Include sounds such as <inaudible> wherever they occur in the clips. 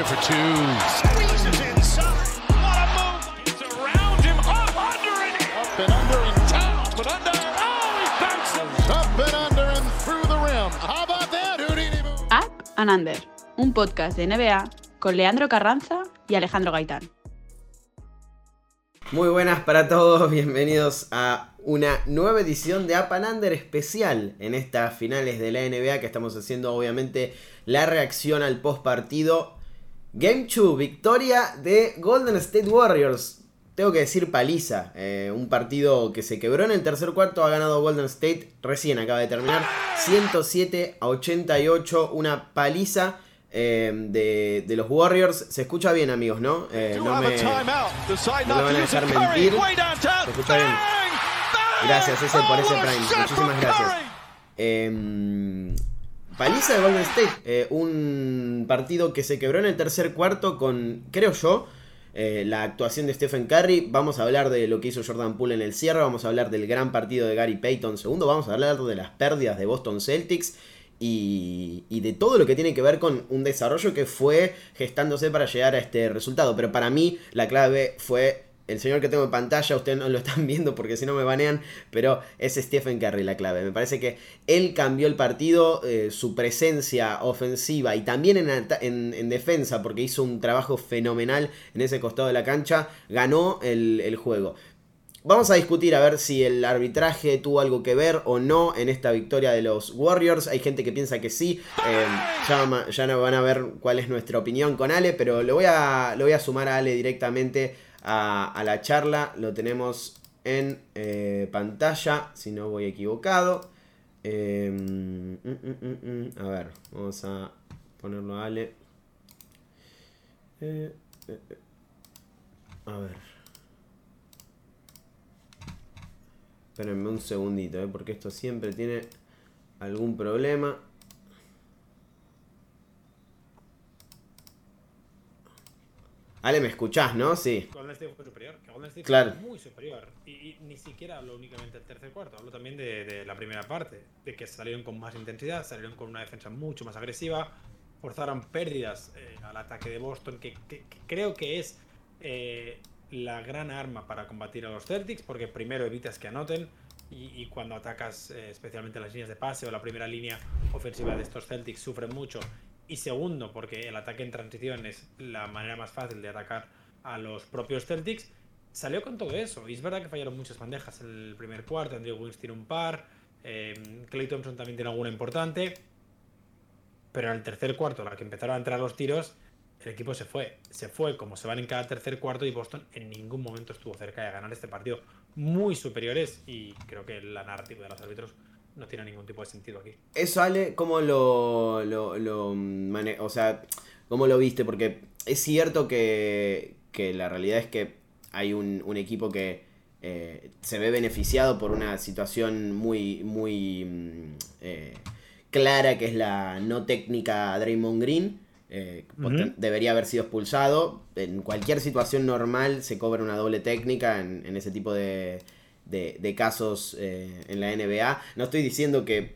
Under for two. Squeezes inside. What a move. It's around him. Up, under, and up and under and down, but under. Oh, he bounces. Up and under and through the rim. How about that, Houdini move? Up and Under, un podcast de NBA con Leandro Carranza y Alejandro Gaitán. Muy buenas para todos, bienvenidos a una nueva edición de Up and Under especial en estas finales de la NBA que estamos haciendo obviamente la reacción al post partido. Game 2, victoria de Golden State Warriors. Tengo que decir paliza, eh, un partido que se quebró en el tercer cuarto, ha ganado Golden State, recién acaba de terminar, 107 a 88, una paliza. eh, de, de los Warriors, se escucha bien amigos, ¿no? Eh, no me- no me van a dejar mentir. Se escucha bien. Gracias, ese por ese Prime. Muchísimas gracias. Eh, paliza de Golden State. eh, un partido que se quebró en el tercer cuarto con, creo yo, eh, la actuación de Stephen Curry. Vamos a hablar de lo que hizo Jordan Poole en el cierre. Vamos a hablar del gran partido de Gary Payton segundo. Vamos a hablar de las pérdidas de Boston Celtics. Y, y de todo lo que tiene que ver con un desarrollo que fue gestándose para llegar a este resultado. Pero para mí la clave fue el señor que tengo en pantalla, ustedes no lo están <laughs> viendo porque si no me banean, pero es Stephen Curry la clave. Me parece que él cambió el partido, eh, su presencia ofensiva y también en, defensa, porque hizo un trabajo fenomenal en ese costado de la cancha, ganó el, juego. Vamos a discutir a ver si el arbitraje tuvo algo que ver o no en esta victoria de los Warriors. Hay gente que piensa que sí. Eh, ya, ya no van a ver cuál es nuestra opinión con Ale, pero voy a, lo voy a sumar a Ale directamente a, la charla. Lo tenemos en eh, pantalla, si no voy equivocado. Eh, mm, mm, mm. A ver, vamos a ponerlo a Ale. Eh, eh. A ver. Espérenme un segundito, porque esto siempre tiene algún problema. Ale, ¿me escuchás, no? Sí. Golden State fue superior, Golden State Claro. fue muy superior. Y, y ni siquiera hablo únicamente del tercer cuarto, hablo también de, de la primera parte, de que salieron con más intensidad, salieron con una defensa mucho más agresiva, forzaron pérdidas eh, al ataque de Boston, que, que- que creo que es eh, la gran arma para combatir a los Celtics, porque primero evitas que anoten. Y, y cuando atacas eh, especialmente las líneas de pase o la primera línea ofensiva de estos Celtics sufren mucho. Y segundo, porque el ataque en transición es la manera más fácil de atacar a los propios Celtics, salió con todo eso. Y es verdad que fallaron muchas bandejas en el primer cuarto. Andrew Wiggins tiene un par. Eh, Clay Thompson también tiene alguna importante. Pero en el tercer cuarto, la que empezaron a entrar los tiros, el equipo se fue. Se fue como se van en cada tercer cuarto y Boston en ningún momento estuvo cerca de ganar este partido. Muy superiores y creo que la narrativa de los árbitros no tiene ningún tipo de sentido aquí. Eso, Ale, ¿cómo lo, lo, lo mane- o sea, cómo lo viste? Porque es cierto que, que la realidad es que hay un, un equipo que eh, se ve beneficiado por una situación muy, muy mm, eh, clara, que es la no técnica Draymond Green. Eh. Debería haber sido expulsado. En cualquier situación normal se cobra una doble técnica en, en ese tipo de, de, de casos eh, en la NBA. No estoy diciendo que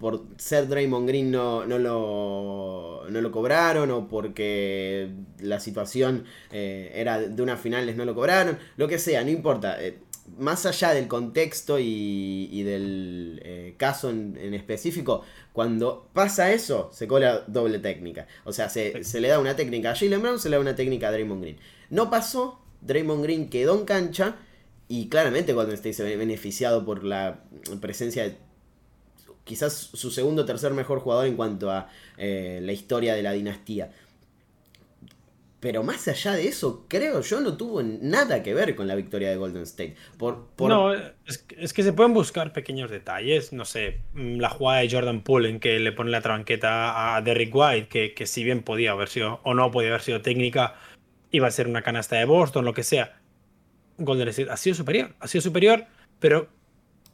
por ser Draymond Green no, no, lo, no lo cobraron o porque la situación eh, era de unas finales no lo cobraron, lo que sea, no importa. Eh, más allá del contexto y, y del eh, caso en, en específico, cuando pasa eso, se cobra doble técnica. O sea, se, se le da una técnica a Jalen Brown, se le da una técnica a Draymond Green. No pasó, Draymond Green quedó en cancha y claramente Golden State se ve beneficiado por la presencia de quizás su segundo o tercer mejor jugador en cuanto a eh, la historia de la dinastía. Pero más allá de eso, creo yo no tuvo nada que ver con la victoria de Golden State. Por, por- No, es, que- se pueden buscar pequeños detalles. No sé, mm, la jugada de Jordan Poole en que le pone la tranqueta a Derrick White, que, que si bien podía haber sido o no podía haber sido técnica, iba a ser una canasta de Boston, lo que sea. Golden State ha sido superior, ha sido superior, pero,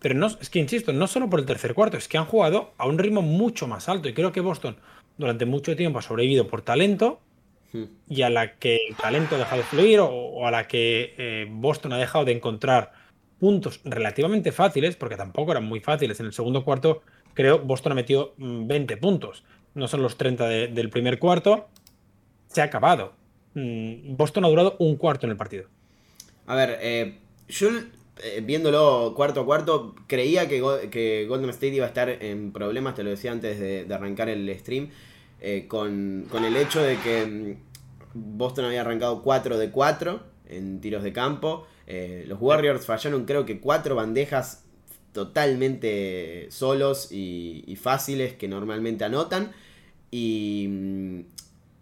pero no, es que insisto, no solo por el tercer cuarto, es que han jugado a un ritmo mucho más alto. Y creo que Boston durante mucho tiempo ha sobrevivido por talento Hmm. y a la que el talento ha dejado de fluir o, o a la que eh, Boston ha dejado de encontrar puntos relativamente fáciles, porque tampoco eran muy fáciles. En el segundo cuarto, creo, Boston ha metido mm, 20 puntos. No son los 30 de- del primer cuarto. se ha acabado. Mm, Boston ha durado un cuarto en el partido. A ver, eh, yo eh, viéndolo cuarto a cuarto, creía que, Golden State iba a estar en problemas, te lo decía antes de, arrancar el stream, eh, con, el hecho de que mm, Boston había arrancado 4 de 4 en tiros de campo. los Warriors fallaron creo que 4 bandejas totalmente solos y, fáciles que normalmente anotan. Y, mm,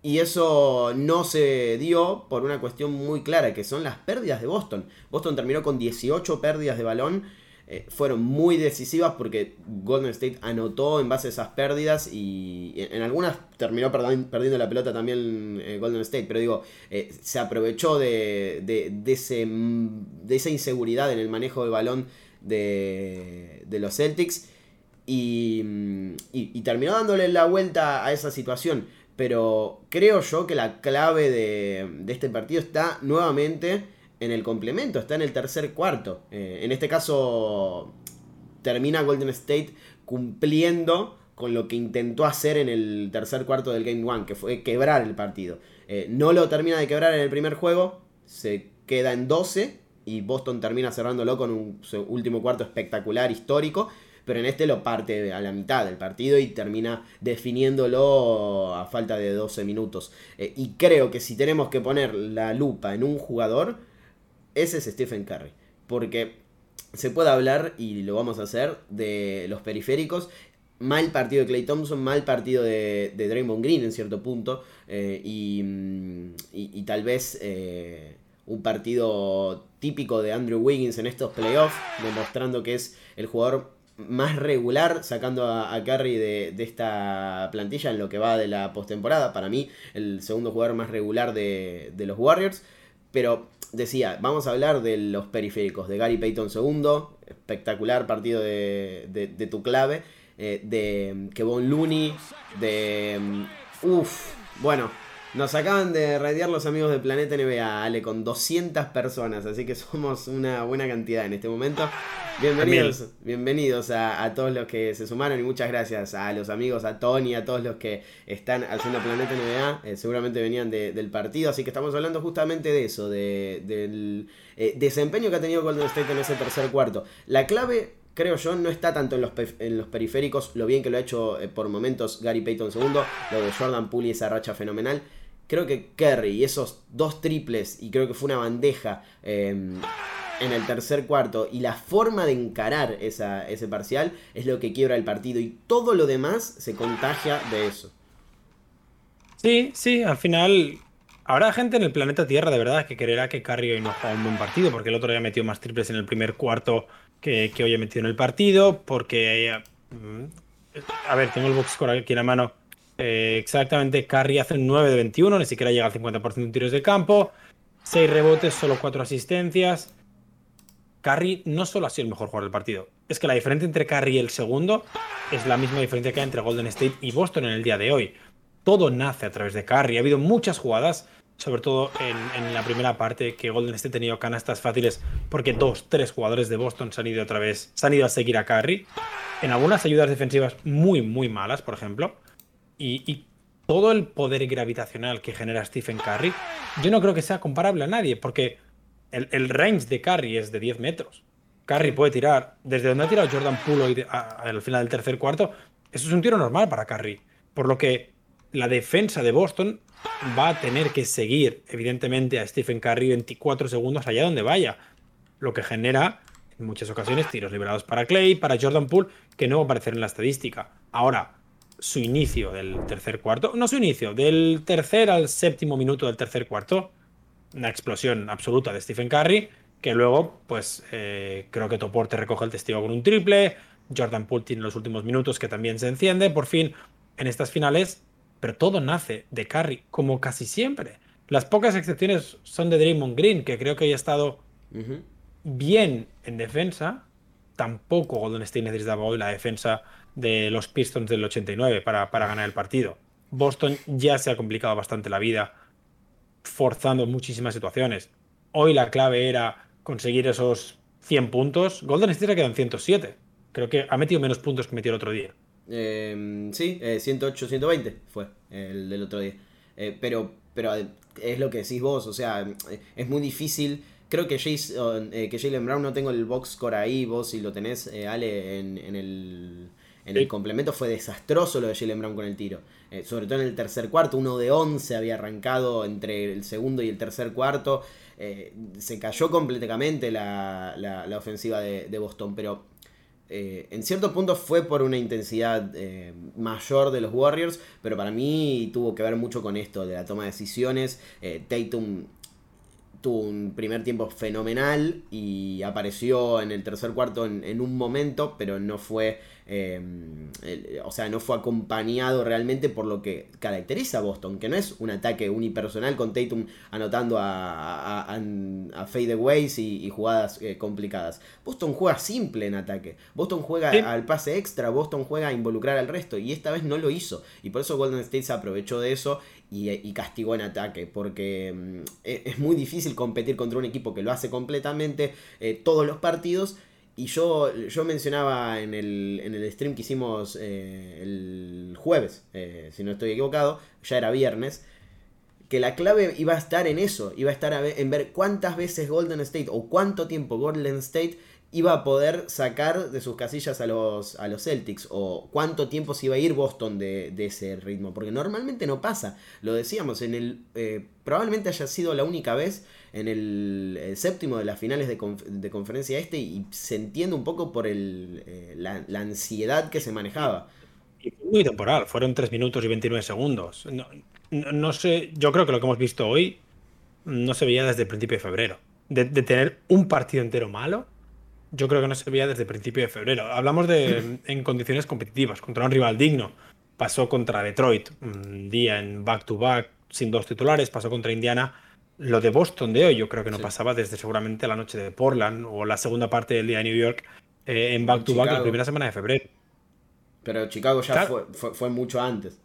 y eso no se dio por una cuestión muy clara, que son las pérdidas de Boston. Boston terminó con 18 pérdidas de balón. Eh, fueron muy decisivas porque Golden State anotó en base a esas pérdidas y en algunas terminó perdiendo la pelota también eh, Golden State, pero digo, eh, se aprovechó de, de, ese, de esa inseguridad en el manejo del balón de, de los Celtics y, y, y terminó dándole la vuelta a esa situación. Pero creo yo que la clave de, este partido está nuevamente en el complemento, está en el tercer cuarto. Eh, en este caso termina Golden State cumpliendo con lo que intentó hacer en el tercer cuarto del Game One, que fue quebrar el partido. Eh, no lo termina de quebrar en el primer juego, se queda en 12 y Boston termina cerrándolo con un último cuarto espectacular, histórico pero en este lo parte a la mitad del partido y termina definiéndolo a falta de 12 minutos. Eh, y creo que si tenemos que poner la lupa en un jugador, ese es Stephen Curry. Porque se puede hablar, y lo vamos a hacer, de los periféricos. Mal partido de Clay Thompson, mal partido de, de Draymond Green en cierto punto. Eh, mm, y, tal vez eh, un partido típico de Andrew Wiggins en estos playoffs, demostrando que es el jugador más regular, sacando a, a Curry de, esta plantilla en lo que va de la postemporada. Para mí, el segundo jugador más regular de, los Warriors. Pero decía, vamos a hablar de los periféricos, de Gary Payton segundo, espectacular partido de, tu clave, eh, de Kevon Looney, de... Uff, bueno, nos acaban de radiar los amigos de Planeta NBA, Ale, con 200 personas, así que somos una buena cantidad en este momento. Bienvenidos, bienvenidos a, todos los que se sumaron y muchas gracias a los amigos, a Tony, a todos los que están haciendo Planeta NBA. Eh, seguramente venían del partido, así que estamos hablando justamente de eso, del eh, desempeño que ha tenido Golden State en ese tercer cuarto. La clave creo yo, no está tanto en los, en los periféricos, lo bien que lo ha hecho eh, por momentos Gary Payton segundo, lo de Jordan Poole y esa racha fenomenal. Creo que Kerry y esos dos triples, y creo que fue una bandeja em, en el tercer cuarto y la forma de encarar esa, ese parcial es lo que quiebra el partido y todo lo demás se contagia de eso. Sí, sí, al final habrá gente en el planeta Tierra de verdad que creerá que Curry hoy no juega un buen partido porque el otro ya metió más triples en el primer cuarto que, hoy ha metido en el partido porque... Eh, a ver, tengo el box score aquí en la mano. Eh, exactamente, Curry hace 9 de 21, ni siquiera llega al 50% de tiros de campo. 6 rebotes, solo 4 asistencias. Curry no solo ha sido el mejor jugador del partido, es que la diferencia entre Curry y el segundo es la misma diferencia que hay entre Golden State y Boston en el día de hoy. Todo nace a través de Curry. Ha habido muchas jugadas, sobre todo en, la primera parte, que Golden State ha tenido canastas fáciles porque dos, tres jugadores de Boston se han ido otra vez, se han ido a seguir a Curry. En algunas ayudas defensivas muy, muy malas, por ejemplo. Y, todo el poder gravitacional que genera Stephen Curry, yo no creo que sea comparable a nadie, porque el, range de Curry es de 10 metros. Curry puede tirar desde donde ha tirado Jordan Poole al final del tercer cuarto. Eso es un tiro normal para Curry. Por lo que la defensa de Boston va a tener que seguir, evidentemente, a Stephen Curry 24 segundos allá donde vaya. Lo que genera, en muchas ocasiones, tiros liberados para Clay, para Jordan Poole, que no va a aparecer en la estadística. Ahora, su inicio del tercer cuarto, no su inicio, del tercer al séptimo minuto del tercer cuarto, una explosión absoluta de Stephen Curry, que luego, pues eh, creo que Toporte recoge el testigo con un triple, Jordan Poole tiene los últimos minutos que también se enciende, por fin, en estas finales, pero todo nace de Curry, como casi siempre. Las pocas excepciones son de Draymond Green, que creo que haya estado bien en defensa. Tampoco Golden State necesitaba hoy la defensa de los Pistons del 89 para, para ganar el partido. Boston ya se ha complicado bastante la vida forzando muchísimas situaciones. Hoy la clave era conseguir esos 100 puntos. Golden State se quedan 107. Creo que ha metido menos puntos que metió el otro día. Em, sí, 108, eh, 120 fue el del otro día. Eh, pero pero es lo que decís vos, o sea, es muy difícil. Creo que, Jason, eh, que Jalen Brown no tengo el box score ahí, vos si lo tenés, eh, Ale, en, en el en el complemento fue desastroso lo de Jalen Brown con el tiro. Eh, sobre todo en el tercer cuarto, uno de 11 había arrancado entre el segundo y el tercer cuarto. Eh, se cayó completamente la, la, ofensiva de, Boston, pero eh, en cierto punto fue por una intensidad mayor de los Warriors, pero para mí tuvo que ver mucho con esto, de la toma de decisiones. Tatum tuvo un primer tiempo fenomenal y apareció en el tercer cuarto en un momento, pero no fue Em, o sea, no fue acompañado realmente por lo que caracteriza a Boston, que no es un ataque unipersonal con Tatum anotando a, a, a, fadeaways y, jugadas eh, complicadas. Boston juega simple en ataque. Boston juega al pase extra, Boston juega a involucrar al resto y esta vez no lo hizo. Y por eso Golden State se aprovechó de eso y, castigó en ataque, porque em, e, es muy difícil competir contra un equipo que lo hace completamente eh, todos los partidos. Y yo, yo mencionaba en el, en el stream que hicimos eh, el jueves, eh, si no estoy equivocado, ya era viernes, que la clave iba a estar en eso, iba a estar en ver cuántas veces Golden State o cuánto tiempo Golden State iba a poder sacar de sus casillas a los, a los Celtics o cuánto tiempo se iba a ir Boston de, ese ritmo, porque normalmente no pasa, lo decíamos, en el eh, probablemente haya sido la única vez en el, séptimo de las finales de, de, conferencia este y se entiende un poco por el, eh, la, ansiedad que se manejaba. Muy temporal, fueron 3 minutos y 29 segundos. No, sé, yo creo que lo que hemos visto hoy no se veía desde el principio de febrero. De, tener un partido entero malo, yo creo que no se veía desde el principio de febrero. Hablamos de <clears throat> en condiciones competitivas, contra un rival digno. Pasó contra Detroit, un día en back-to-back, sin dos titulares, pasó contra Indiana lo de Boston de hoy, yo creo que no pasaba desde seguramente la noche de Portland o la segunda parte del día de New York eh, en back to back la primera semana de febrero. Pero Chicago ya fue, mucho antes.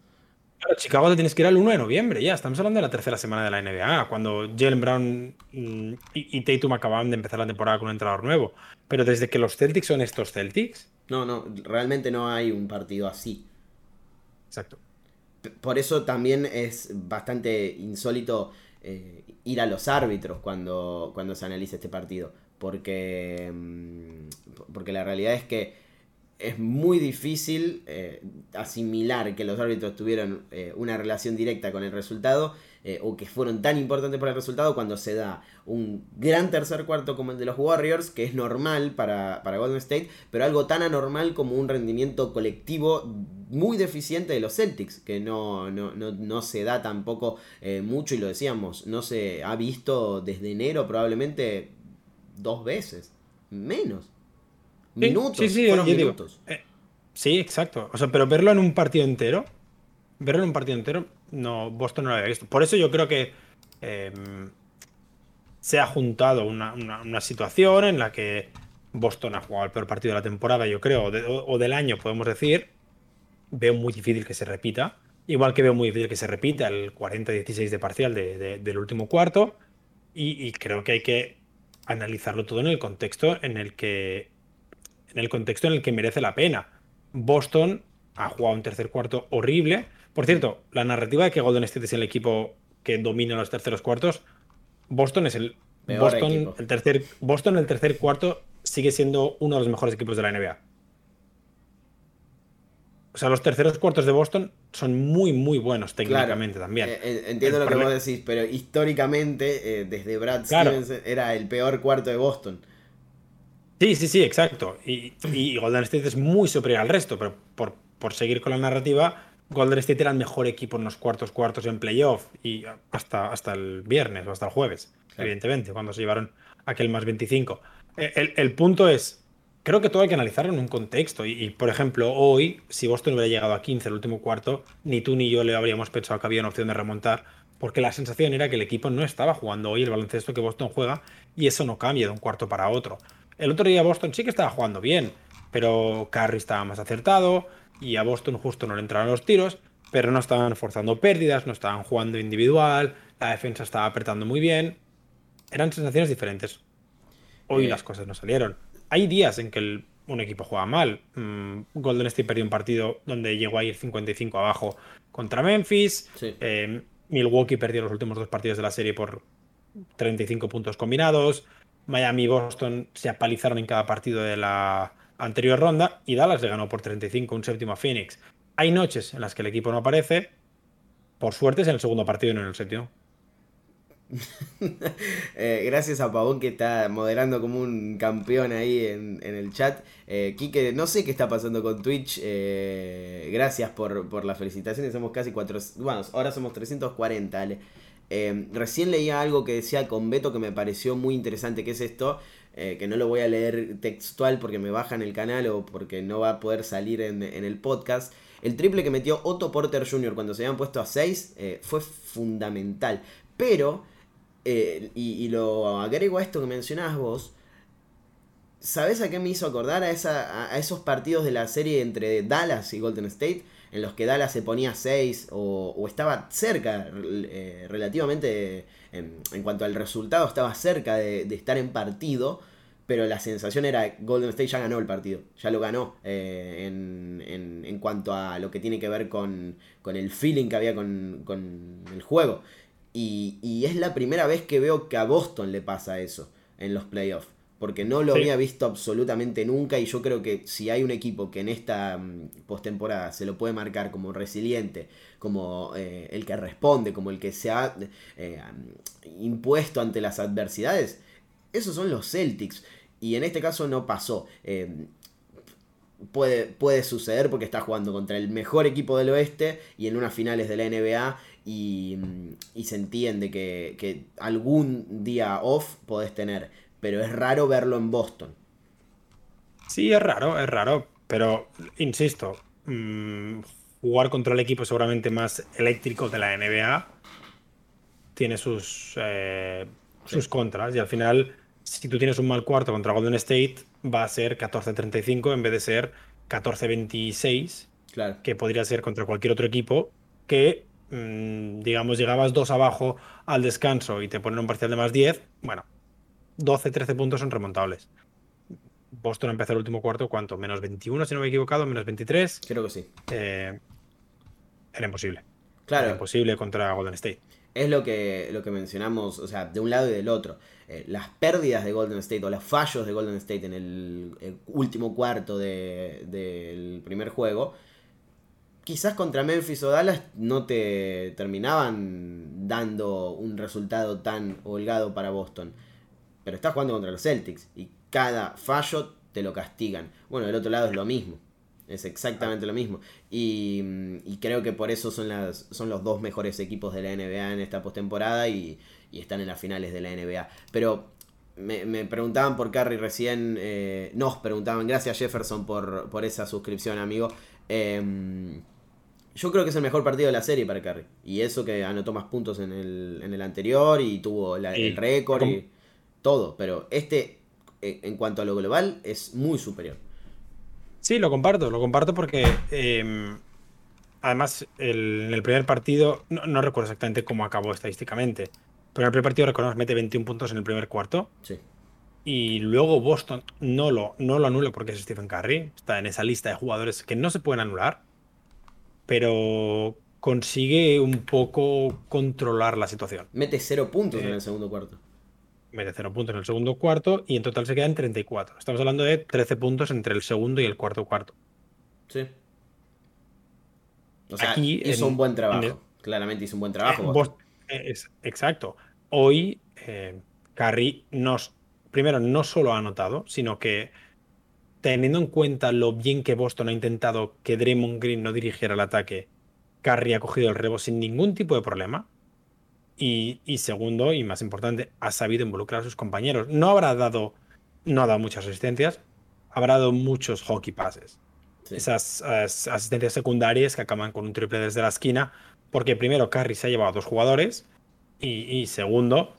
Claro, Chicago te tienes que ir al 1 de noviembre, ya. Estamos hablando de la tercera semana de la NBA, cuando Jalen Brown mm, y, y, Tatum acababan de empezar la temporada con un entrenador nuevo. Pero desde que los Celtics son estos Celtics. No, no, realmente no hay un partido así. Exacto. Por eso también es bastante insólito eh, ir a los árbitros cuando, cuando se analiza este partido. Porque, mm, porque la realidad es que es muy difícil eh, asimilar que los árbitros tuvieron eh, una relación directa con el resultado eh, o que fueron tan importantes para el resultado cuando se da un gran tercer cuarto como el de los Warriors, que es normal para, para Golden State, pero algo tan anormal como un rendimiento colectivo muy deficiente de los Celtics, que no, no, no, se da tampoco mucho, y lo decíamos, no se ha visto desde enero probablemente dos veces, menos. Minutos, sí, sí, minutos. Eh, sí, exacto. O sea, pero verlo en un partido entero, verlo en un partido entero, no, Boston no lo había visto. Por eso yo creo que em, se ha juntado una, situación en la que Boston ha jugado el peor partido de la temporada, yo creo, o, del año, podemos decir. Veo muy difícil que se repita. Igual que veo muy difícil que se repita el 40-16 de parcial del último cuarto. Y, creo que hay que analizarlo todo en el contexto en el que. En el contexto en el que merece la pena. Boston ha jugado un tercer cuarto horrible por cierto, la narrativa de que Golden State es el equipo que domina los terceros cuartos, Boston es el Boston el tercer Boston el tercer cuarto sigue siendo uno de los mejores equipos de la NBA. O sea, los terceros cuartos de Boston son muy, muy buenos técnicamente también. Eh, eh, entiendo lo que vos decís, pero históricamente, eh, desde Brad Stevens, era el peor cuarto de Boston. Sí, sí, sí, exacto. Y, Golden State es muy superior al resto, pero por, por seguir con la narrativa, Golden State era el mejor equipo en los cuartos cuartos en playoff y hasta, hasta el viernes o hasta el jueves, evidentemente, cuando se llevaron aquel más 25. E, el, punto es, creo que todo hay que analizarlo en un contexto y, por ejemplo, hoy, si Boston hubiera llegado a 15 el último cuarto, ni tú ni yo le habríamos pensado que había una opción de remontar, porque la sensación era que el equipo no estaba jugando hoy el baloncesto que Boston juega y eso no cambia de un cuarto para otro. El otro día Boston sí que estaba jugando bien, pero Curry estaba más acertado, y a Boston justo no le entraron los tiros, pero no estaban forzando pérdidas, no estaban jugando individual, la defensa estaba apretando muy bien. Eran sensaciones diferentes. Hoy eh. las cosas no salieron. Hay días en que un equipo juega mal. Mm, Golden State perdió un partido donde llegó a ir 55 abajo contra Memphis. Eh, Milwaukee perdió los últimos dos partidos de la serie por 35 puntos combinados. Miami y Boston se apalizaron en cada partido de la anterior ronda y Dallas le ganó por 35 un séptimo a Phoenix. Hay noches en las que el equipo no aparece. Por suerte es en el segundo partido y no en el séptimo. <laughs> Eh, gracias a Pavón que está moderando como un campeón ahí en, el chat. Eh, Quique, no sé qué está pasando con Twitch. Eh, gracias por, por, las felicitaciones. Somos casi 4. Bueno, ahora somos 340. Eh, recién leía algo que decía con Beto que me pareció muy interesante. Que es esto? que no lo voy a leer textual porque me bajan el canal o porque no va a poder salir en, en el podcast. El triple que metió Otto Porter Jr. cuando se habían puesto a 6 fue fundamental. Pero eh, y, lo agrego a esto que mencionabas vos. ¿Sabes a qué me hizo acordar? A, esa, a, esos partidos de la serie entre Dallas y Golden State, en los que Dallas se ponía 6 o, estaba cerca, eh, relativamente, en, cuanto al resultado, estaba cerca de, estar en partido, pero la sensación era Golden State ya ganó el partido, ya lo ganó eh, en, en, cuanto a lo que tiene que ver con, con el feeling que había con, con el juego. Y, es la primera vez que veo que a Boston le pasa eso en los playoffs. Porque no lo había visto absolutamente nunca y yo creo que si hay un equipo que en esta mm, postemporada se lo puede marcar como resiliente, como eh, el que responde, como el que se ha eh, impuesto ante las adversidades, esos son los Celtics. Y en este caso no pasó. Eh, puede, puede suceder porque está jugando contra el mejor equipo del oeste y en unas finales de la NBA y, se entiende que, algún día off podés tener, pero es raro verlo en Boston. Sí, es raro, es raro, pero insisto, mm, jugar contra el equipo seguramente más eléctrico de la NBA tiene sus, eh, sus contras y al final, si tú tienes un mal cuarto contra Golden State, va a ser 14-35 en vez de ser 14-26, claro. que podría ser contra cualquier otro equipo que Mm, digamos, llegabas dos abajo al descanso y te ponen un parcial de más 10, bueno, 12, 13 puntos son remontables. Boston empezó el último cuarto, ¿cuánto? Menos 21, si no me he equivocado, menos 23. Creo que sí. Eh, era imposible. Claro. Era imposible contra Golden State. Es lo que, lo que mencionamos, o sea, de un lado y del otro. Eh, las pérdidas de Golden State o los fallos de Golden State en el, último cuarto del primer juego quizás contra Memphis o Dallas no te terminaban dando un resultado tan holgado para Boston. Pero estás jugando contra los Celtics y cada fallo te lo castigan. Bueno, del otro lado es lo mismo. Es exactamente lo mismo. Y, creo que por eso son, las, son los dos mejores equipos de la NBA en esta postemporada y, y están en las finales de la NBA. Pero me, preguntaban por Curry recién. Eh, nos preguntaban. Gracias Jefferson por, por esa suscripción, amigo. Eh, yo creo que es el mejor partido de la serie para Curry. Y eso que anotó más puntos en el, en el anterior y tuvo el récord y todo. Pero este, eh, en cuanto a lo global, es muy superior. Sí, lo comparto, lo comparto porque em, además en el primer partido, no, recuerdo exactamente cómo acabó estadísticamente, pero en el primer partido recordamos mete 21 puntos en el primer cuarto. Sí. Y luego Boston no lo, no lo anula porque es Stephen Curry. Está en esa lista de jugadores que no se pueden anular pero consigue un poco controlar la situación. Mete cero puntos en el segundo cuarto. Mete cero puntos en el segundo cuarto y en total se quedan 34. Estamos hablando de 13 puntos entre el segundo y el cuarto cuarto. Sí. O sea, Aquí, hizo un buen trabajo. Claramente hizo un buen trabajo. es, exacto. Hoy, eh, nos. Primero, no solo ha anotado, sino que teniendo en cuenta lo bien que Boston ha intentado que Draymond Green no dirigiera el ataque, Curry ha cogido el rebo sin ningún tipo de problema. Y, segundo, y más importante, ha sabido involucrar a sus compañeros. No habrá dado, no ha dado muchas asistencias, habrá dado muchos hockey passes. Esas asistencias secundarias que acaban con un triple desde la esquina, porque primero Curry se ha llevado a dos jugadores y, y segundo,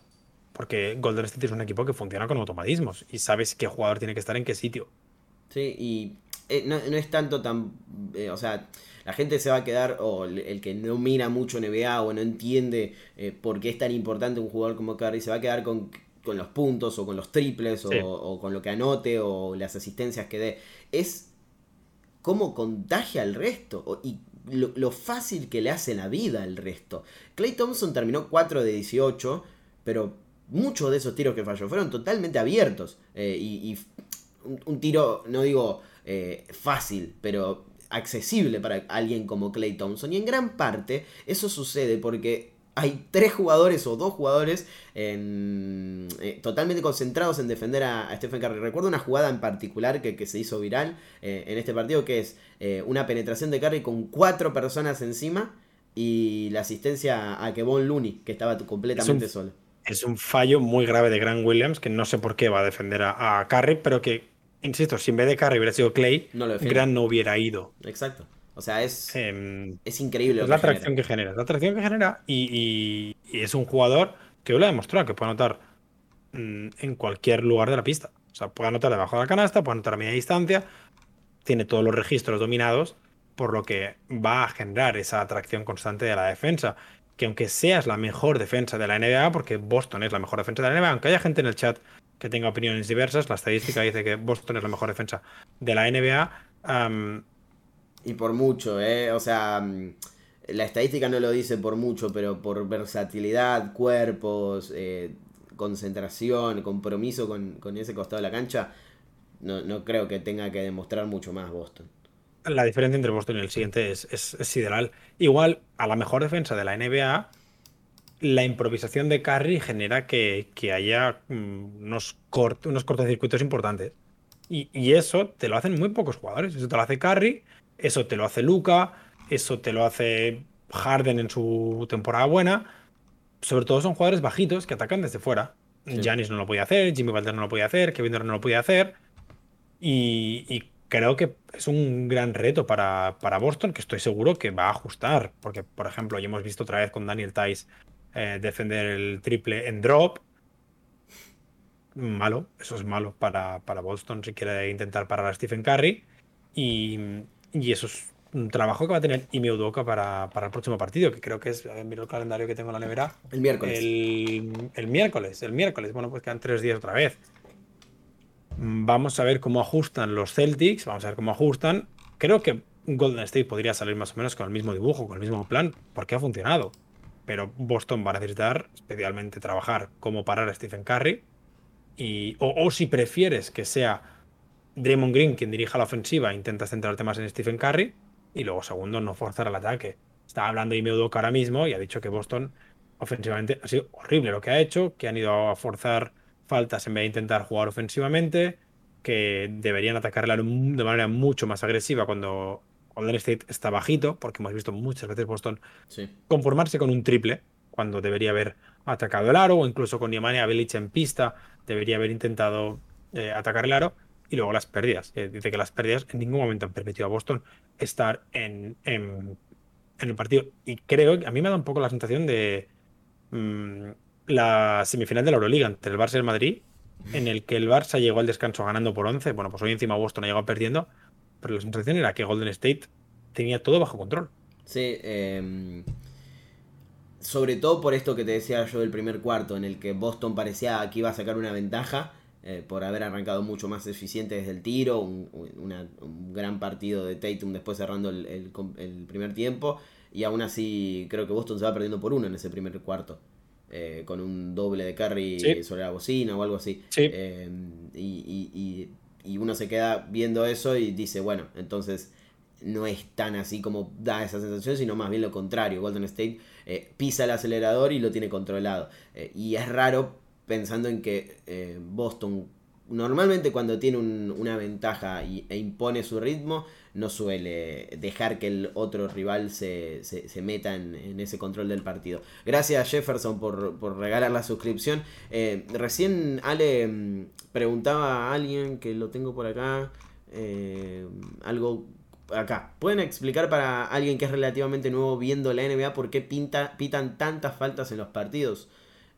porque Golden State es un equipo que funciona con automatismos y sabes qué jugador tiene que estar en qué sitio. Sí, y eh, no, es tanto tan... Eh, o sea, la gente se va a quedar, o el que no mira mucho NBA o no entiende eh, por qué es tan importante un jugador como Curry, se va a quedar con, los puntos o con los triples o, con lo que anote o las asistencias que dé. Es cómo contagia al resto. y lo, fácil que le hace la vida al resto. Clay Thompson terminó 4 de 18, pero muchos de esos tiros que falló fueron totalmente abiertos. Eh, y, un, tiro, no digo eh, fácil, pero accesible para alguien como Clay Thompson. Y en gran parte eso sucede porque hay tres jugadores o dos jugadores eh, totalmente concentrados en defender a, Stephen Curry. Recuerdo una jugada en particular que, se hizo viral eh, en este partido, que es una penetración de Curry con cuatro personas encima y la asistencia a Kevon Looney, que estaba completamente solo. Es un fallo muy grave de Grant Williams, que no sé por qué va a defender a, a Curry, pero que, insisto, si en vez de Curry hubiera sido Clay, Grant no hubiera ido. Exacto. O sea, es, em, es increíble. Es la atracción que genera. La atracción que genera y, es un jugador que lo ha demostrado que puede anotar mm, en cualquier lugar de la pista. O sea, puede anotar debajo de la canasta, puede anotar a media distancia, tiene todos los registros dominados, por lo que va a generar esa atracción constante de la defensa. Que aunque seas la mejor defensa de la NBA, porque Boston es la mejor defensa de la NBA, aunque haya gente en el chat que tenga opiniones diversas, la estadística dice que Boston es la mejor defensa de la NBA. Y por mucho, ¿eh? O sea, la estadística no lo dice por mucho, pero por versatilidad, cuerpos, eh, concentración, compromiso con, ese costado de la cancha, no, creo que tenga que demostrar mucho más Boston. La diferencia entre Boston y el siguiente es, sideral. Igual, a la mejor defensa de la NBA, la improvisación de Curry genera que, haya mm, unos, unos cortocircuitos importantes. Y, y, eso te lo hacen muy pocos jugadores. Eso te lo hace Curry eso te lo hace Luca, eso te lo hace Harden en su temporada buena. Sobre todo son jugadores bajitos que atacan desde fuera. Janis no lo podía hacer, Jimmy Butler no lo podía hacer, Kevin Durant no lo podía hacer. Y, creo que es un gran reto para, para, Boston que estoy seguro que va a ajustar. Porque, por ejemplo, ya hemos visto otra vez con Daniel Tice eh, defender el triple en drop. Malo, eso es malo para, para Boston si quiere intentar parar a Stephen Curry. Y, y eso es un trabajo que va a tener Ime Udoka para, para el próximo partido, que creo que es, miro el calendario que tengo en la nevera. El miércoles. El, miércoles, el miércoles. Bueno, pues quedan tres días otra vez. Vamos a ver cómo ajustan los Celtics, vamos a ver cómo ajustan. Creo que Golden State podría salir más o menos con el mismo dibujo, con el mismo plan, porque ha funcionado. Pero Boston va a necesitar especialmente trabajar cómo parar a Stephen Curry. Y, o, si prefieres que sea Draymond Green, quien dirija la ofensiva, intenta centrarte más en Stephen Curry. Y luego, segundo, no forzar el ataque. Estaba hablando de Udoka ahora mismo y ha dicho que Boston ofensivamente ha sido horrible lo que ha hecho, que han ido a forzar faltas en vez de intentar jugar ofensivamente, que deberían atacarle de manera mucho más agresiva cuando Golden State está bajito, porque hemos visto muchas veces Boston conformarse con un triple, cuando debería haber atacado el aro, o incluso con Niemania Belich en pista, debería haber intentado eh, atacar el aro y luego las pérdidas. dice que las pérdidas en ningún momento han permitido a Boston estar en, en, el partido. Y creo que a mí me da un poco la sensación de mm, la semifinal de la Euroliga entre el Barça y el Madrid, en el que el Barça llegó al descanso ganando por 11. Bueno, pues hoy encima Boston ha llegado perdiendo, pero la sensación era que Golden State tenía todo bajo control. Sí, em, sobre todo por esto que te decía yo del primer cuarto, en el que Boston parecía que iba a sacar una ventaja eh, por haber arrancado mucho más eficiente desde el tiro, un, gran partido de Tatum después cerrando el, primer tiempo, y aún así creo que Boston se va perdiendo por uno en ese primer cuarto, eh, con un doble de Curry sobre la bocina o algo así. Eh, y, uno se queda viendo eso y dice, bueno, entonces no es tan así como da esa sensación, sino más bien lo contrario. Golden State pisa el acelerador y lo tiene controlado. y es raro pensando en que eh, Boston normalmente cuando tiene una ventaja e impone su ritmo, no suele dejar que el otro rival se, meta en, ese control del partido. Gracias Jefferson por, regalar la suscripción. Eh, recién Ale mm, preguntaba a alguien que lo tengo por acá, eh, algo acá. ¿Pueden explicar para alguien que es relativamente nuevo viendo la NBA por qué pinta, pitan tantas faltas en los partidos?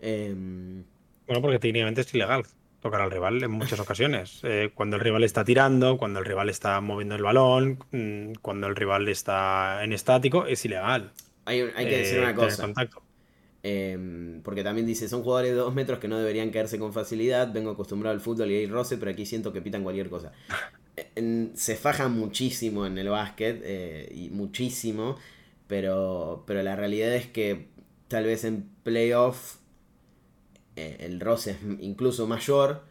Bueno, porque técnicamente es ilegal tocar al rival en muchas ocasiones. Eh, cuando el rival está tirando, cuando el rival está moviendo el balón, mm, cuando el rival está en estático, es ilegal. Hay, que decir una eh, cosa. Em, porque también dice, son jugadores de dos metros que no deberían caerse con facilidad. Vengo acostumbrado al fútbol y hay roce, pero aquí siento que pitan cualquier cosa. <laughs> se faja muchísimo en el básquet, eh, y muchísimo, pero, pero la realidad es que tal vez en playoff eh, el roce es incluso mayor,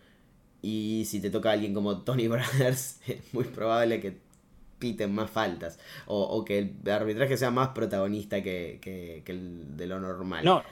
y si te toca a alguien como Tony <laughs> Brothers, es muy probable que piten más faltas, o, que el arbitraje sea más protagonista que, que el de lo normal. No,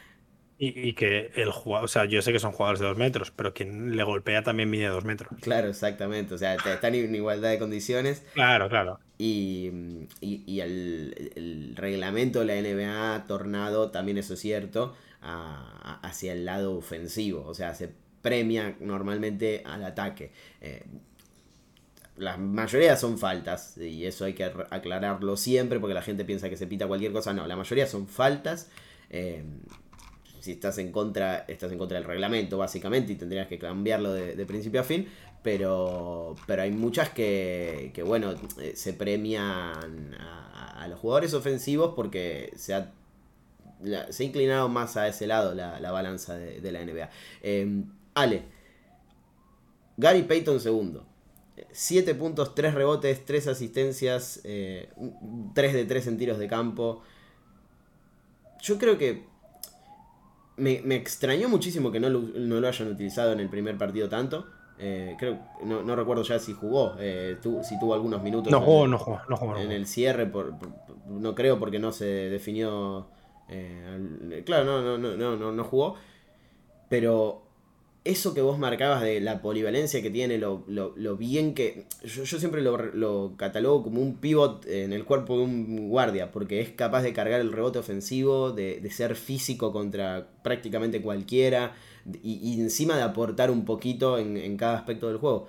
y, que el jugador, o sea, yo sé que son jugadores de dos metros, pero quien le golpea también mide dos metros. Claro, exactamente. O sea, están en igualdad de condiciones. Claro, claro. Y, y, el, reglamento de la NBA ha tornado, también eso es cierto, hacia el lado ofensivo. O sea, se premia normalmente al ataque. Eh, la mayoría son faltas, y eso hay que aclararlo siempre porque la gente piensa que se pita cualquier cosa. No, la mayoría son faltas. Eh, si estás en contra, estás en contra del reglamento, básicamente, y tendrías que cambiarlo de, principio a fin. Pero, pero hay muchas que, que bueno, eh, se premian a, los jugadores ofensivos porque se ha, se ha inclinado más a ese lado la, balanza de, la NBA. Em, Ale, Gary Payton segundo. 7 puntos, 3 rebotes, 3 asistencias, 3 eh, de 3 en tiros de campo. Yo creo que me, extrañó muchísimo que no lo, hayan utilizado en el primer partido tanto. Eh, creo, no, recuerdo ya si jugó, eh, si tuvo algunos minutos. No jugó, no jugó, no jugó. En el cierre, por, no creo porque no se definió. Eh, claro, no, no, no, no, no jugó. Pero eso que vos marcabas de la polivalencia que tiene, lo, bien que. Yo, siempre lo, catalogo como un pivot en el cuerpo de un guardia, porque es capaz de cargar el rebote ofensivo, de, ser físico contra prácticamente cualquiera, y, encima de aportar un poquito en, cada aspecto del juego.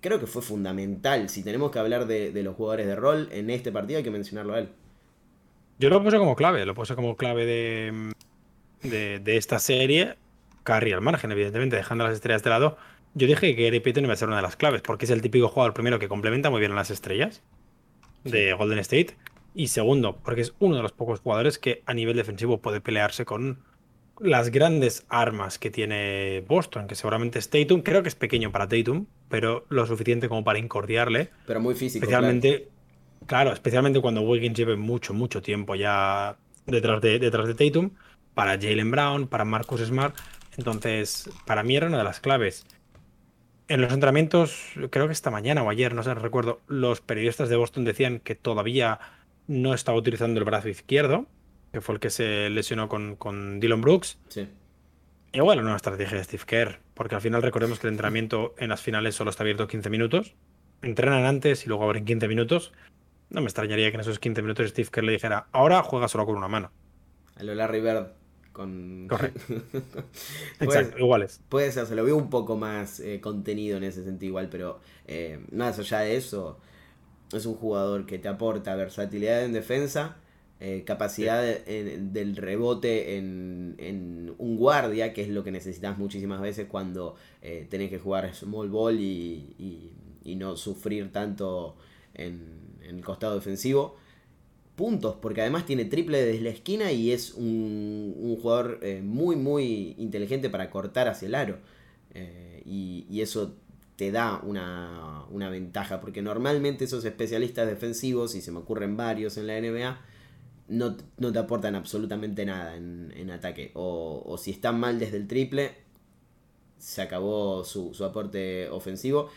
Creo que fue fundamental. Si tenemos que hablar de, los jugadores de rol en este partido, hay que mencionarlo a él. Yo lo puse como clave, lo puse como clave de, de, de esta serie Carry al margen, evidentemente, dejando las estrellas de lado. Yo dije que Gary Payton iba a ser una de las claves, porque es el típico jugador, primero, que complementa muy bien a las estrellas de Golden State. Y segundo, porque es uno de los pocos jugadores que a nivel defensivo puede pelearse con las grandes armas que tiene Boston, que seguramente es Tatum. Creo que es pequeño para Tatum, pero lo suficiente como para incordiarle. Pero muy físico. Especialmente, claro, especialmente cuando Wiggins lleve mucho, mucho tiempo ya detrás de, detrás de Tatum. Para Jalen Brown, para Marcus Smart. Entonces, para mí era una de las claves. En los entrenamientos, creo que esta mañana o ayer, no sé, recuerdo, los periodistas de Boston decían que todavía no estaba utilizando el brazo izquierdo, que fue el que se lesionó con, con Dylan Brooks. Sí. Y bueno, una estrategia de Steve Kerr, porque al final recordemos que el entrenamiento en las finales solo está abierto 15 minutos. Entrenan antes y luego abren 15 minutos. No me extrañaría que en esos 15 minutos Steve Kerr le dijera, ahora juega solo con una mano. A lo Larry Bird. Correcto. <laughs> Exacto, iguales. Puede ser, se lo veo un poco más eh, contenido en ese sentido igual, pero eh, más allá de eso, es un jugador que te aporta versatilidad en defensa, eh, capacidad del rebote en, un guardia, que es lo que necesitas muchísimas veces cuando tenés que jugar small ball y, no sufrir tanto en, en el costado defensivo puntos, porque además tiene triple desde la esquina y es un, jugador eh, muy, muy inteligente para cortar hacia el aro. Eh, y, eso te da una, ventaja, porque normalmente esos especialistas defensivos, y se me ocurren varios en la NBA, no, te aportan absolutamente nada en, ataque. O, si están mal desde el triple, se acabó su, su aporte ofensivo.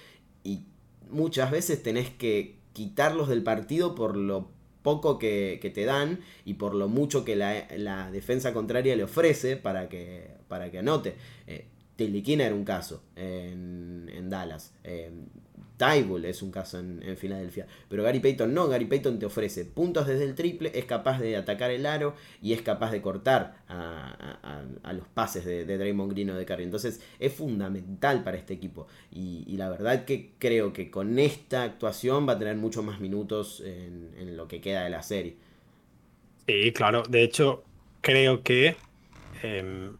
Y muchas veces tenés que quitarlos del partido por lo poco que, te dan y por lo mucho que la, defensa contraria le ofrece para que, para que anote. Eh, era un caso en, Dallas. Eh, es un caso en, Filadelfia. Pero Gary Payton no, Gary Payton te ofrece puntos desde el triple, es capaz de atacar el aro y es capaz de cortar a, los pases de, Draymond Green o de Curry. Entonces es fundamental para este equipo. Y, la verdad que creo que con esta actuación va a tener muchos más minutos en, lo que queda de la serie. Sí, claro. De hecho, creo que... Em,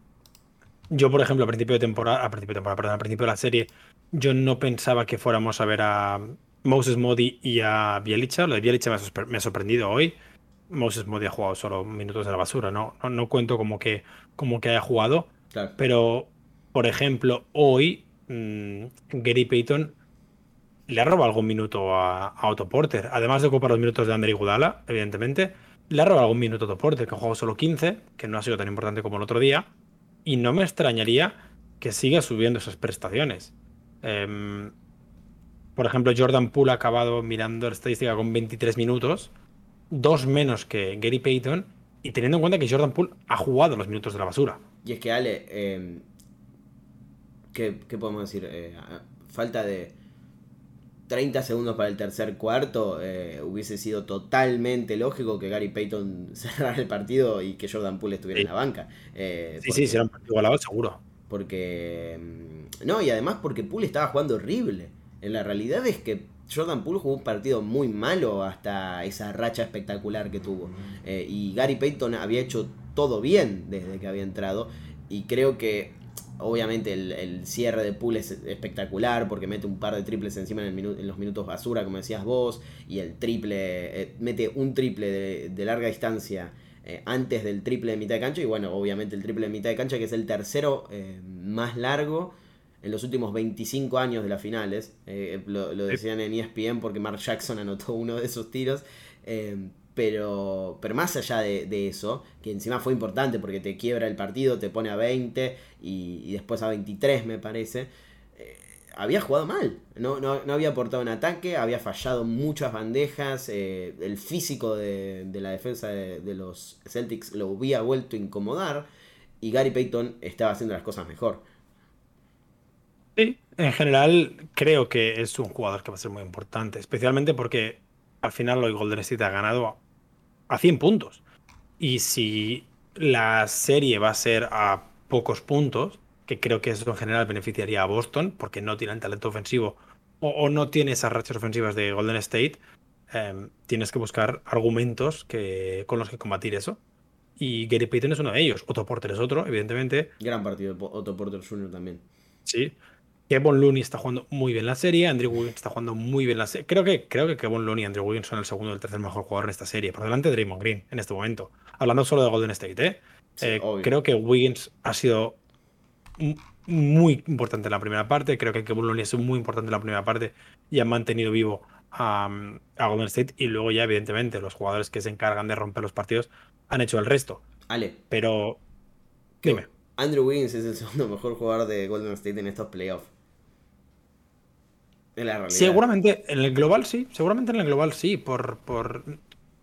yo, por ejemplo, a principio de temporada, a principio de temporada, perdón, a principio de la serie, yo no pensaba que fuéramos a ver a Moses Modi y a Bielicha. Lo de Bielicha me ha sorprendido hoy. Moses Modi ha jugado solo minutos de la basura, no, no, cuento como que, como que haya jugado. Pero, por ejemplo, hoy mm, Gary Payton le ha robado algún minuto a, a Otto Porter. Además de ocupar los minutos de Ander Gudala, evidentemente, le ha robado algún minuto a Otto Porter, que ha jugado solo 15, que no ha sido tan importante como el otro día. Y no me extrañaría que siga subiendo esas prestaciones. Em, por ejemplo, Jordan Poole ha acabado mirando la estadística con 23 minutos, dos menos que Gary Payton, y teniendo en cuenta que Jordan Poole ha jugado los minutos de la basura. Y es que Ale, eh, ¿qué, qué podemos decir? Eh, falta de 30 segundos para el tercer cuarto, eh, hubiese sido totalmente lógico que Gary Payton <laughs> cerrara el partido y que Jordan Poole estuviera Sí. en la banca. Eh, Sí, porque- sí, será un partido igualado, seguro. Porque. mm, No, y además porque Poole estaba jugando horrible. En la realidad es que Jordan Poole jugó un partido muy malo hasta esa racha espectacular que tuvo. Eh, y Gary Payton había hecho todo bien desde que había entrado. Y creo que. Obviamente el, el cierre de Poole es espectacular porque mete un par de triples encima en, el en los minutos basura, como decías vos, y el triple, eh, mete un triple de larga distancia eh, antes del triple de mitad de cancha y bueno, obviamente el triple de mitad de cancha que es el tercero eh, más largo en los últimos 25 años de las finales. Eh, lo, lo decían en ESPN porque Mark Jackson anotó uno de esos tiros. pero, pero más allá de, de eso, que encima fue importante porque te quiebra el partido, te pone a 20 y, y después a 23 me parece. Había jugado mal, no, no, no había aportado en ataque, había fallado muchas bandejas, eh, el físico de, de la defensa de, de los Celtics lo había vuelto a incomodar y Gary Payton estaba haciendo las cosas mejor. Sí, en general creo que es un jugador que va a ser muy importante, especialmente porque al final hoy Golden State ha ganado a 100 puntos. Y si la serie va a ser a pocos puntos, que creo que eso en general beneficiaría a Boston, porque no tienen talento ofensivo o, o no tiene esas rachas ofensivas de Golden State, eh, tienes que buscar argumentos que, con los que combatir eso. Y Gary Payton es uno de ellos. Otto Porter es otro, evidentemente. Gran partido Otto Porter Jr. también. Sí. Kevin Looney está jugando muy bien la serie, Andrew Wiggins está jugando muy bien la serie. Creo que, creo que Kevin Looney y Andrew Wiggins son el segundo y el tercer mejor jugador en esta serie, por delante de Draymond Green en este momento. Hablando solo de Golden State, ¿eh? Sí, Eh, creo que Wiggins ha sido muy importante en la primera parte, creo que ha sido muy importante en la primera parte y han mantenido vivo a, a Golden State y luego ya evidentemente los jugadores que se encargan de romper los partidos han hecho el resto. Ale, Pero dime. Andrew Wiggins es el segundo mejor jugador de Golden State en estos playoffs. Es la realidad. Seguramente en el global sí, seguramente en el global sí, por, por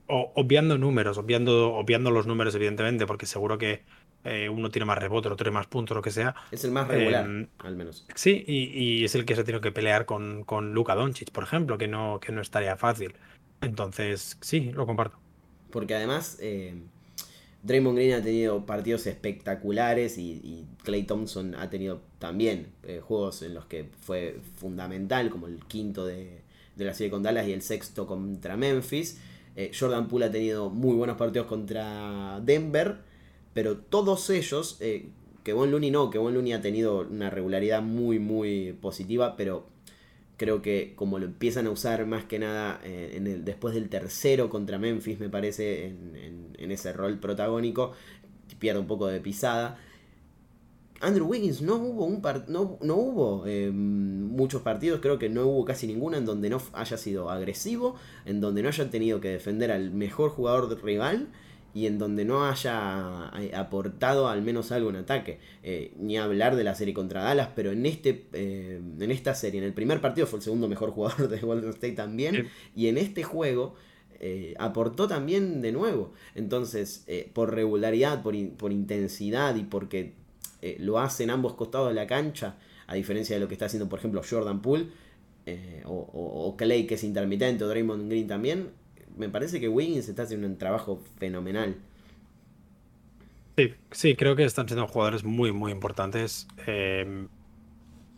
o- obviando números, obviando, obviando los números, evidentemente, porque seguro que eh, uno tiene más rebote, otro tiene más puntos, lo que sea. Es el más regular, Em, al menos. Sí, y, y es el que se ha tenido que pelear con, con Luka Doncic, por ejemplo, que no, que no es tarea fácil. Entonces, sí, lo comparto. Porque además, eh, Draymond Green ha tenido partidos espectaculares y, y Clay Thompson ha tenido también eh, juegos en los que fue fundamental, como el quinto de, de la serie con Dallas y el sexto contra Memphis. Jordan Poole ha tenido muy buenos partidos contra Denver, pero todos ellos, eh, que Von Looney no, que Von Looney ha tenido una regularidad muy, muy positiva, pero creo que como lo empiezan a usar más que nada eh, en el, después del tercero contra Memphis, me parece, en, ese rol protagónico, pierde un poco de pisada. Andrew Wiggins no hubo un par- no, no hubo eh, muchos partidos, creo que no hubo casi ninguno en donde no haya sido agresivo, en donde no haya tenido que defender al mejor jugador rival y en donde no haya eh, aportado al menos algo en ataque. Eh, ni hablar de la serie contra Dallas, pero en este eh, en esta serie, en el primer partido fue el segundo mejor jugador de Golden State también, Sí. y en este juego eh, aportó también de nuevo. Entonces, por regularidad, por, in- por intensidad y porque lo hace en ambos costados de la cancha, a diferencia de lo que está haciendo, por ejemplo, Jordan Poole o, o- o Clay, que es intermitente, o Draymond Green también. Me parece que Wiggins está haciendo un trabajo fenomenal. Sí, sí, creo que están siendo jugadores muy, muy importantes. eh,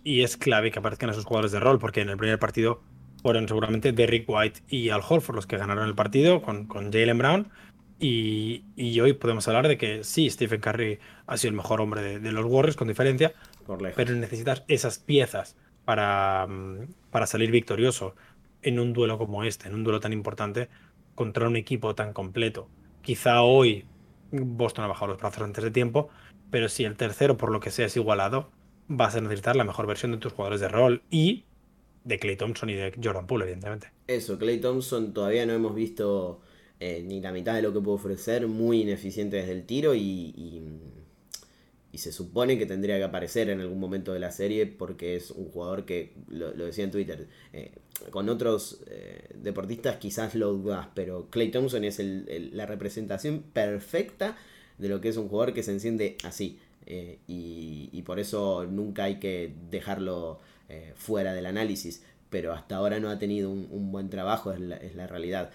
y es clave que aparezcan esos jugadores de rol, porque en el primer partido fueron seguramente Derrick White y Al Horford los que ganaron el partido con, con Jalen Brown. Y, y hoy podemos hablar de que sí, Stephen Curry ha sido el mejor hombre de, de los Warriors con diferencia, Por pero necesitas esas piezas para, mm, para salir victorioso en un duelo como este, en un duelo tan importante contra un equipo tan completo. Quizá hoy Boston ha bajado los brazos antes de tiempo, pero si el tercero por lo que sea es igualado, vas a necesitar la mejor versión de tus jugadores de rol y de Clay Thompson y de Jordan Poole, evidentemente. Eso, Clay Thompson todavía no hemos visto eh, ni la mitad de lo que puede ofrecer, muy ineficiente desde el tiro y, y, se supone que tendría que aparecer en algún momento de la serie porque es un jugador que, lo, decía en Twitter, eh, con otros eh, deportistas quizás lo dudas, pero Clay Thompson es la representación perfecta de lo que es un jugador que se enciende así. y, por eso nunca hay que dejarlo fuera del análisis pero hasta ahora no ha tenido un, buen trabajo, es la, es la realidad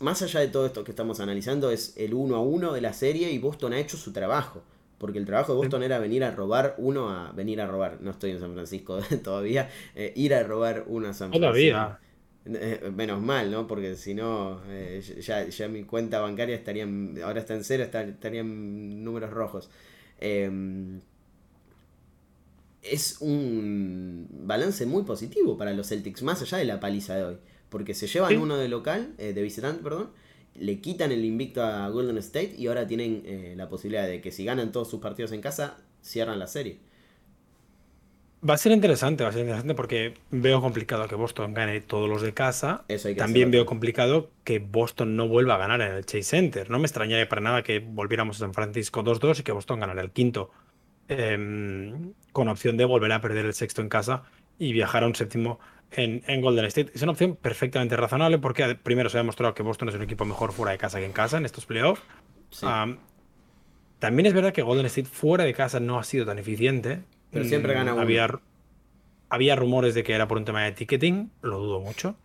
más allá de todo esto que estamos analizando, es el uno a uno de la serie y Boston ha hecho su trabajo. Porque el trabajo de Boston era venir a robar uno a. Venir a robar, no estoy en San Francisco <laughs> todavía. Eh, ir a robar uno a San Francisco. Todavía. Eh, menos mal, ¿no? Porque si no, eh, ya, ya, mi cuenta bancaria estaría. Ahora está en cero, estaría en números rojos. Em, es un balance muy positivo para los Celtics, más allá de la paliza de hoy. Porque se llevan uno de local, eh, de visitante, perdón, le quitan el invicto a Golden State y ahora tienen eh, la posibilidad de que si ganan todos sus partidos en casa, cierran la serie. Va a ser interesante, va a ser interesante porque veo complicado que Boston gane todos los de casa. Eso También veo complicado que Boston no vuelva a ganar en el Chase Center. No me extrañaría para nada que volviéramos a San Francisco 2-2 y que Boston ganara el quinto. Em, con opción de volver a perder el sexto en casa y viajar a un séptimo en, Golden State. Es una opción perfectamente razonable porque primero se ha demostrado que Boston es un equipo mejor fuera de casa que en casa en estos playoffs. también es verdad que Golden State fuera de casa no ha sido tan eficiente. Pero siempre gana uno. Había, había rumores de que era por un tema de ticketing, lo dudo mucho.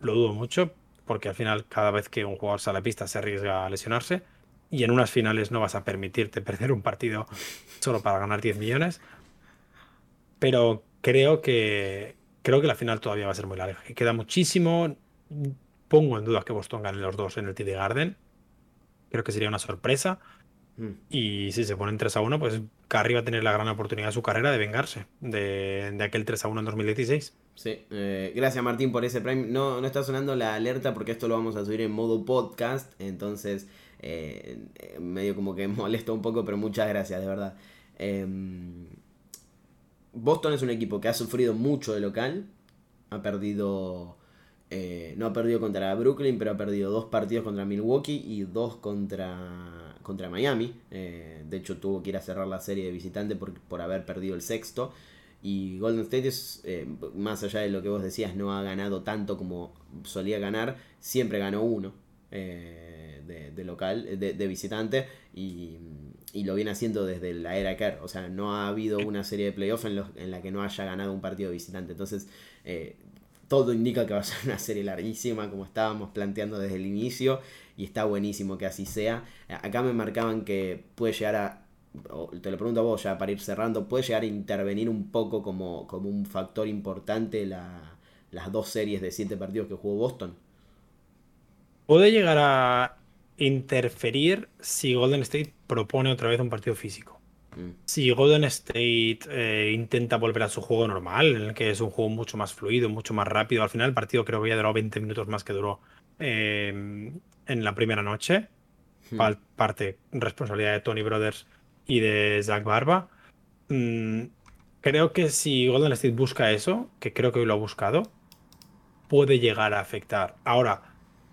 Lo dudo mucho porque al final cada vez que un jugador sale a la pista se arriesga a lesionarse y en unas finales no vas a permitirte <laughs> perder un partido solo para ganar 10 millones. Pero creo que, creo que la final todavía va a ser muy larga. Queda muchísimo. Pongo en duda que Boston gane los dos en el TD Garden. Creo que sería una sorpresa. Mm. Y si se ponen 3 a 1, pues Curry va a tener la gran oportunidad de su carrera de vengarse de, aquel 3 a 1 en 2016. Sí, eh, gracias Martín por ese Prime. No, no está sonando la alerta porque esto lo vamos a subir en modo podcast. Entonces, eh, medio como que <laughs> molesta un poco, pero muchas gracias, de verdad. Em, Boston es un equipo que ha sufrido mucho de local. Ha perdido. Eh, no ha perdido contra Brooklyn, pero ha perdido dos partidos contra Milwaukee y dos contra, contra Miami. Eh, de hecho, tuvo que ir a cerrar la serie de visitante por, por haber perdido el sexto. Y Golden State, es, eh, más allá de lo que vos decías, no ha ganado tanto como solía ganar. Siempre ganó uno de, local, de, de visitante. Y y lo viene haciendo desde la era Kerr. O sea, no ha habido una serie de playoffs en, la que no haya ganado un partido visitante. Entonces, eh, todo indica que va a ser una serie larguísima, como estábamos planteando desde el inicio. Y está buenísimo que así sea. Acá me marcaban que puede llegar a. Te lo pregunto a vos ya para ir cerrando. Puede llegar a intervenir un poco como, como un factor importante la, las dos series de siete partidos que jugó Boston. Puede llegar a interferir si Golden State propone otra vez un partido físico. Mm. Si Golden State eh, intenta volver a su juego normal, en el que es un juego mucho más fluido, mucho más rápido, al final el partido creo que ya duró 20 minutos más que duró eh, en la primera noche. Hmm. Parte responsabilidad de Tony Brothers y de Zach Barba. Mm, creo que si Golden State busca eso, que creo que hoy lo ha buscado, puede llegar a afectar. Ahora,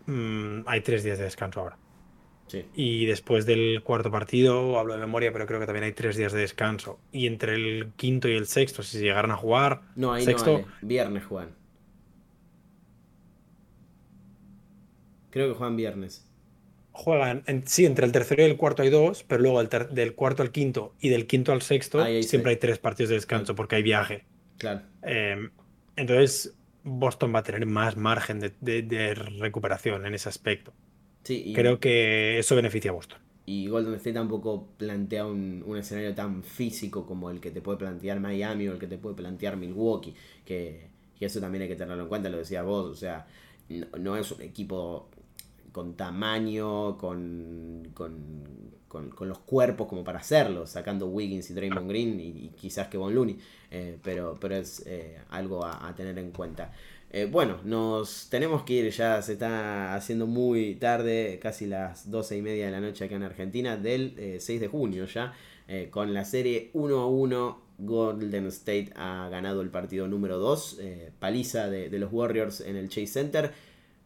mm, hay tres días de descanso ahora. Y después del cuarto partido, hablo de memoria, pero creo que también hay tres días de descanso. Y entre el quinto y el sexto, si llegaran a jugar. No, ahí sexto, no Viernes juegan. Creo que juegan viernes. Juegan, sí, entre el tercero y el cuarto hay dos, pero luego del cuarto al quinto y del quinto al sexto siempre hay tres partidos de descanso porque hay viaje. Claro. Em, entonces, Boston va a tener más margen de recuperación en ese aspecto. Creo que eso beneficia a Boston. Y Golden State tampoco plantea un, escenario tan físico como el que te puede plantear Miami o el que te puede plantear Milwaukee. Que, eso también hay que tenerlo en cuenta, lo decías vos. O sea, no, es un equipo con tamaño, con, con, los cuerpos como para hacerlo, sacando Wiggins y Draymond Green y, quizás que Von Looney. Eh, pero, pero es eh, algo a, a tener en cuenta. Eh, bueno, nos tenemos que ir, ya se está haciendo muy tarde, casi las 12 y media de la noche acá en Argentina, del 6 eh, de junio ya, eh, con la serie 1 a 1 Golden State ha ganado el partido número 2, eh, paliza de, de, los Warriors en el Chase Center.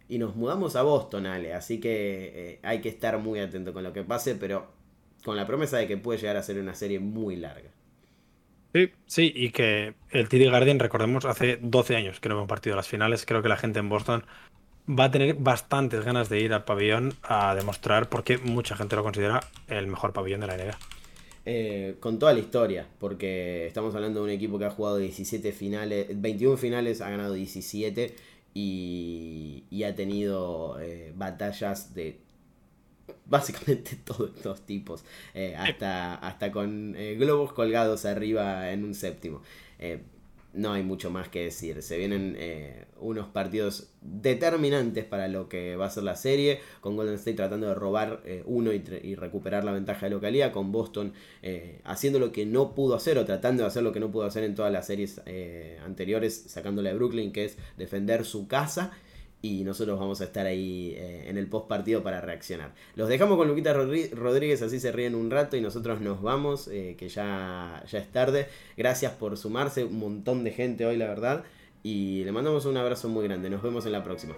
Y nos mudamos a Boston, Ale. Así que hay que estar muy atento con lo que pase, pero con la promesa de que puede llegar a ser una serie muy larga. Sí, sí, y que el TD Garden, recordemos, hace 12 años que no hemos partido las finales. Creo que la gente en Boston va a tener bastantes ganas de ir al pabellón a demostrar por qué mucha gente lo considera el mejor pabellón de la NBA. Eh, con toda la historia, porque estamos hablando de un equipo que ha jugado 17 finales, 21 finales, ha ganado 17 y, y ha tenido eh, batallas de básicamente <laughs> todos estos tipos, eh, hasta, hasta con eh, globos colgados arriba en un séptimo. Eh, no hay mucho más que decir. Se vienen unos partidos determinantes para lo que va a ser la serie, con Golden State tratando de robar uno y, y, recuperar la ventaja de localidad, con Boston haciendo lo que no pudo hacer o tratando de hacer lo que no pudo hacer en todas las series anteriores, sacándole a Brooklyn, que es defender su casa y nosotros vamos a estar ahí eh, en el post partido para reaccionar. Los dejamos con Luquita Rodríguez, así se ríen un rato y nosotros nos vamos, eh, que ya, ya es tarde. Gracias por sumarse, un montón de gente hoy, la verdad. Y le mandamos un abrazo muy grande. Nos vemos en la próxima.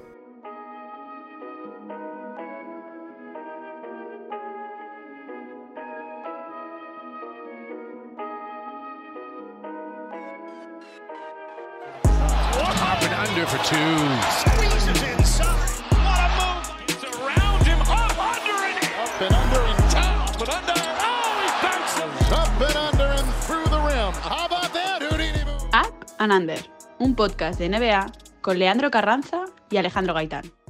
And Under, un podcast de NBA con Leandro Carranza y Alejandro Gaitán.